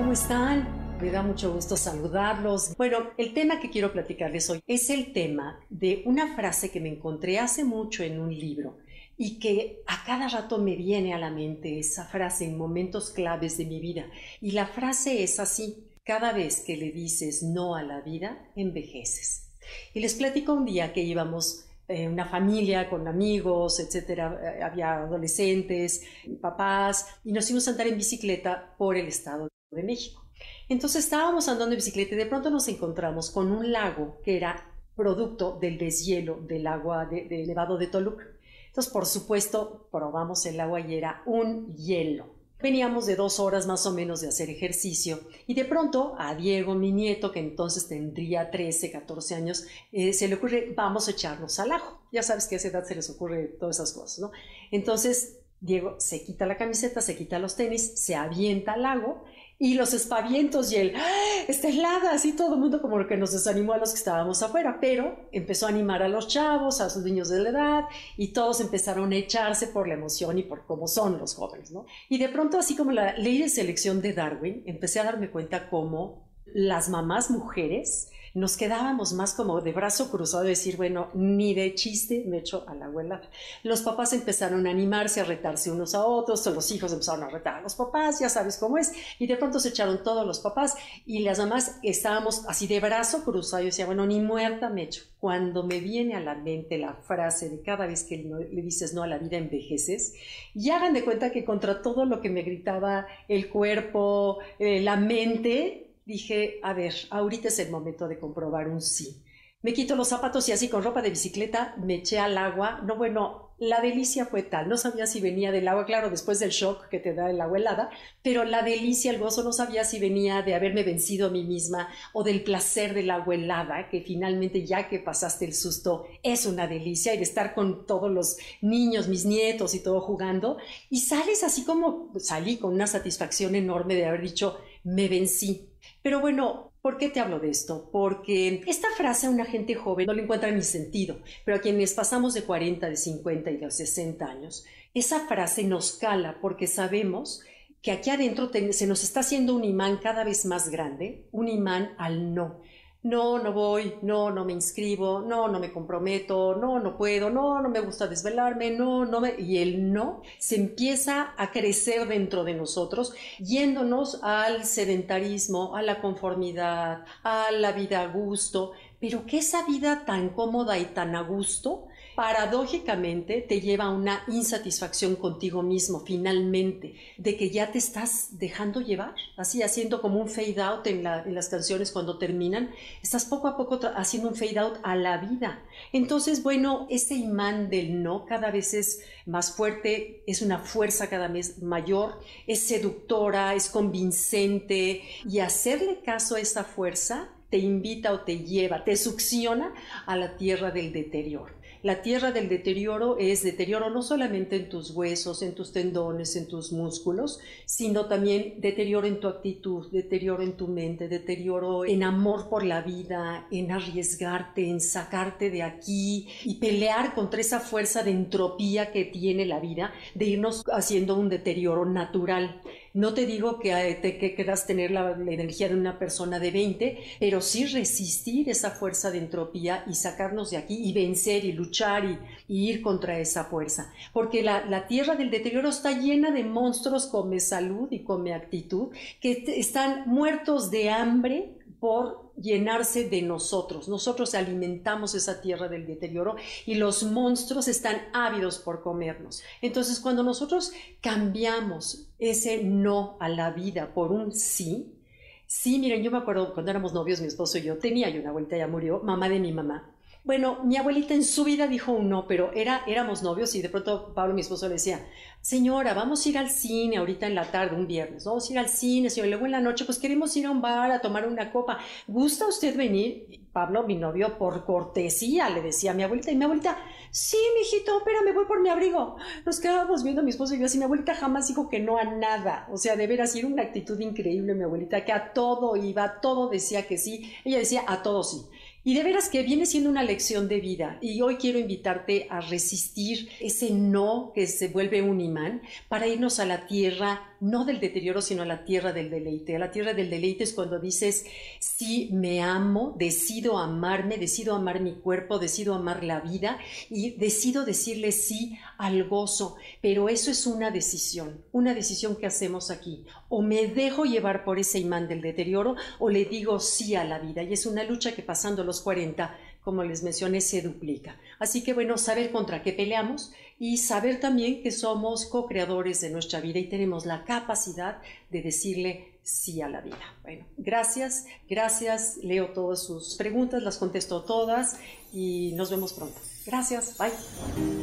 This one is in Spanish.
¿cómo están? Me da mucho gusto saludarlos. Bueno, el tema que quiero platicarles hoy es el tema de una frase que me encontré hace mucho en un libro y que a cada rato me viene a la mente esa frase en momentos claves de mi vida. Y la frase es así, cada vez que le dices no a la vida, envejeces. Y les platico un día que íbamos eh, una familia con amigos, etcétera, eh, había adolescentes, papás, y nos fuimos a andar en bicicleta por el Estado de México. Entonces estábamos andando en bicicleta y de pronto nos encontramos con un lago que era producto del deshielo del agua de, de elevado de Toluca. Entonces, por supuesto, probamos el agua y era un hielo. Veníamos de dos horas más o menos de hacer ejercicio y de pronto a Diego, mi nieto, que entonces tendría 13, 14 años, eh, se le ocurre, vamos a echarnos al ajo. Ya sabes que a esa edad se les ocurre todas esas cosas, ¿no? Entonces Diego se quita la camiseta, se quita los tenis, se avienta al lago y los espavientos y el ¡Ah! está helada, así todo el mundo como que nos desanimó a los que estábamos afuera, pero empezó a animar a los chavos, a sus niños de la edad y todos empezaron a echarse por la emoción y por cómo son los jóvenes, ¿no? Y de pronto, así como la ley de selección de Darwin, empecé a darme cuenta cómo las mamás mujeres nos quedábamos más como de brazo cruzado, decir, bueno, ni de chiste me echo a la abuela. Los papás empezaron a animarse, a retarse unos a otros, los hijos empezaron a retar a los papás, ya sabes cómo es, y de pronto se echaron todos los papás y las mamás estábamos así de brazo cruzado. Yo decía, bueno, ni muerta me echo. Cuando me viene a la mente la frase de cada vez que le dices no a la vida envejeces, y hagan de cuenta que contra todo lo que me gritaba el cuerpo, eh, la mente, dije, a ver, ahorita es el momento de comprobar un sí. Me quito los zapatos y así con ropa de bicicleta me eché al agua. No, bueno, la delicia fue tal. No sabía si venía del agua, claro, después del shock que te da el agua helada, pero la delicia, el gozo, no sabía si venía de haberme vencido a mí misma o del placer del agua helada, que finalmente ya que pasaste el susto es una delicia y de estar con todos los niños, mis nietos y todo jugando. Y sales así como salí con una satisfacción enorme de haber dicho, me vencí pero bueno, ¿por qué te hablo de esto? Porque esta frase a una gente joven no le encuentra ni sentido, pero a quienes pasamos de 40, de 50 y de 60 años, esa frase nos cala porque sabemos que aquí adentro se nos está haciendo un imán cada vez más grande, un imán al no no, no voy, no, no me inscribo, no, no me comprometo, no, no puedo, no, no me gusta desvelarme, no, no me... Y el no se empieza a crecer dentro de nosotros, yéndonos al sedentarismo, a la conformidad, a la vida a gusto, pero que esa vida tan cómoda y tan a gusto paradójicamente te lleva a una insatisfacción contigo mismo finalmente, de que ya te estás dejando llevar, así haciendo como un fade out en, las canciones cuando terminan, estás poco a poco haciendo un fade out a la vida. Entonces, bueno, este imán del no cada vez es más fuerte, es una fuerza cada vez mayor, es seductora, es convincente y hacerle caso a esa fuerza te invita o te lleva, te succiona a la tierra del deterioro. La tierra del deterioro es deterioro no solamente en tus huesos, en tus tendones, en tus músculos, sino también deterioro en tu actitud, deterioro en tu mente, deterioro en amor por la vida, en arriesgarte, en sacarte de aquí y pelear contra esa fuerza de entropía que tiene la vida, de irnos haciendo un deterioro natural. No te digo que, eh, te, que quieras tener la, energía de una persona de 20, pero sí resistir esa fuerza de entropía y sacarnos de aquí y vencer y luchar y, ir contra esa fuerza. Porque la, la, tierra del deterioro está llena de monstruos come salud y come actitud que están muertos de hambre por llenarse de nosotros. Nosotros alimentamos esa tierra del deterioro y los monstruos están ávidos por comernos. Entonces, cuando nosotros cambiamos ese no a la vida por un sí, sí, miren, yo me acuerdo cuando éramos novios, mi esposo y yo, tenía yo una abuelita, ya murió, mamá de mi mamá. Bueno, mi abuelita en su vida dijo un no, pero era, éramos novios y de pronto Pablo, mi esposo, le decía, señora, vamos a ir al cine ahorita en la tarde, un viernes, vamos a ir al cine, señor, luego en la noche, pues queremos ir a un bar a tomar una copa. ¿Gusta usted venir? Pablo, mi novio, por cortesía, le decía a mi abuelita, y mi abuelita, sí, mijito, espérame, voy por mi abrigo. Nos quedábamos viendo mi esposo y yo así, mi abuelita jamás dijo que no a nada, o sea, de veras, era una actitud increíble mi abuelita, que a todo iba, a todo decía que sí, ella decía a todo sí. Y de veras que viene siendo una lección de vida. Y hoy quiero invitarte a resistir ese no que se vuelve un imán para irnos a la tierra, no del deterioro, sino a la tierra del deleite. A la tierra del deleite es cuando dices, sí, me amo, decido amarme, decido amar mi cuerpo, decido amar la vida y decido decirle sí al gozo. Pero eso es una decisión, una decisión que hacemos aquí. O me dejo llevar por ese imán del deterioro o le digo sí a la vida. Y es una lucha que pasando los 40, como les mencioné, se duplica. Así que bueno, saber contra qué peleamos y saber también que somos co-creadores de nuestra vida y tenemos la capacidad de decirle sí a la vida. Bueno, gracias, gracias. Leo todas sus preguntas, las contesto todas y nos vemos pronto. Gracias, bye.